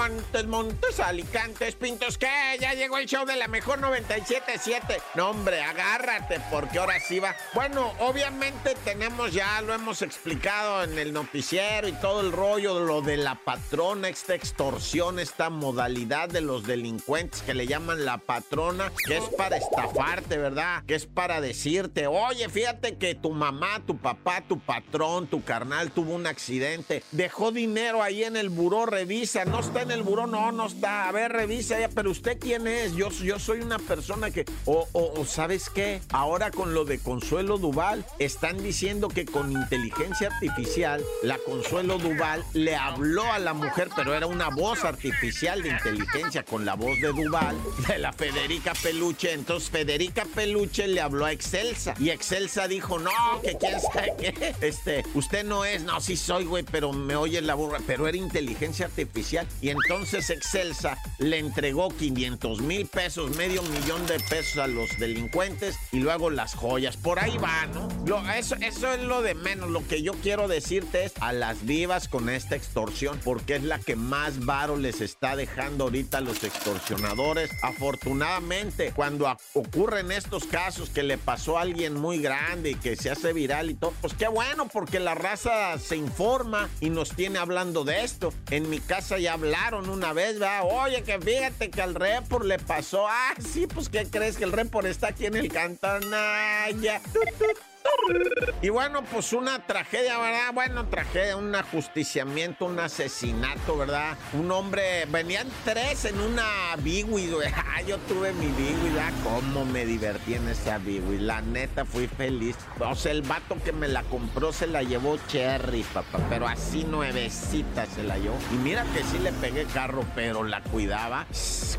Montes, Montes, Alicantes, Pintos, ¿qué? Ya llegó el show de la mejor 97.7. No, hombre, agárrate, porque ahora sí va. Bueno, obviamente tenemos ya, lo hemos explicado en el noticiero y todo el rollo, lo de la patrona, esta extorsión, esta modalidad de los delincuentes que le llaman la patrona, que es para estafarte, ¿verdad? Que es para decirte, oye, fíjate que tu mamá, tu papá, tu patrón, tu carnal tuvo un accidente, dejó dinero ahí en el buró, revisa, no está en el buró, no, no está. A ver, revisa ya, pero usted quién es? Yo, yo soy una persona que. O, o, ¿sabes qué? Ahora con lo de Consuelo Duval, están diciendo que con inteligencia artificial, la Consuelo Duval le habló a la mujer, pero era una voz artificial de inteligencia con la voz de Duval, de la Federica Peluche. Entonces Federica Peluche le habló a Excelsa y Excelsa dijo, no, que quién sabe qué. Este, usted no es, no, sí soy, güey, pero me oye la burra, pero era inteligencia artificial. Y entonces Excelsa le entregó 500 mil pesos, medio millón de pesos a los delincuentes y luego las joyas. Por ahí va, ¿no? eso, es lo de menos. Lo que yo quiero decirte es a las vivas con esta extorsión, porque es la que más varo les está dejando ahorita a los extorsionadores. Afortunadamente, cuando ocurren estos casos que le pasó a alguien muy grande y que se hace viral y todo, pues qué bueno, porque la raza se informa y nos tiene hablando de esto. En mi casa ya hablamos una vez, va, oye, que fíjate que al report le pasó. Ah, sí, pues, ¿qué crees? Que el report está aquí en el cantanaya. Y bueno, pues una tragedia, ¿verdad? Bueno, tragedia, un ajusticiamiento, un asesinato, ¿verdad? Un hombre, venían tres en una Biwi, güey. Ah, yo tuve mi Biwi, ¿verdad? Cómo me divertí en esa Biwi. La neta, fui feliz. O sea, el vato que me la compró se la llevó Cherry, papá. Pero así nuevecita se la llevó. Y mira que sí le pegué carro, pero la cuidaba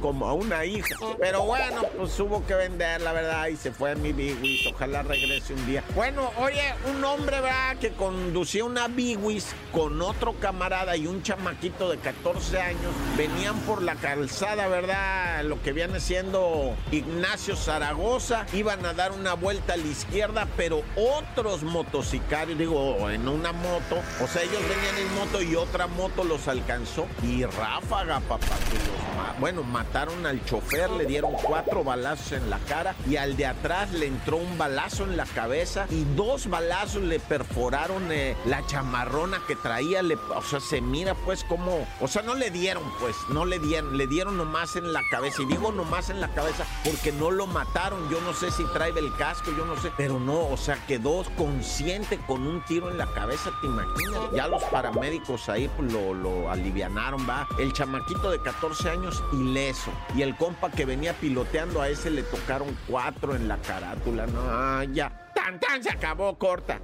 como a una hija. Pero bueno, pues hubo que vender, la verdad, y se fue mi Biwi. Ojalá regrese un día. Bueno, oye, un hombre, ¿verdad? Que conducía una Biwis con otro camarada y un chamaquito de 14 años. Venían por la calzada, ¿verdad? Lo que viene siendo Ignacio Zaragoza. Iban a dar una vuelta a la izquierda, pero otros motocicarios, digo, en una moto. O sea, ellos venían en moto y otra moto los alcanzó. Y ráfaga, papá, los bueno, mataron al chofer, le dieron cuatro balazos en la cara y al de atrás le entró un balazo en la cabeza y dos balazos le perforaron eh, la chamarrona que traía. Le, o sea, se mira pues como, o sea, no le dieron pues, no le dieron, le dieron nomás en la cabeza. Y digo nomás en la cabeza porque no lo mataron. Yo no sé si trae el casco, yo no sé, pero no, o sea, quedó consciente con un tiro en la cabeza, ¿te imaginas? Ya los paramédicos ahí pues, lo, lo alivianaron, va. El chamaquito de 14 años ileso. Y el compa que venía piloteando a ese le tocaron cuatro en la carátula, no, ah, ya tan, tan, se acabó corta.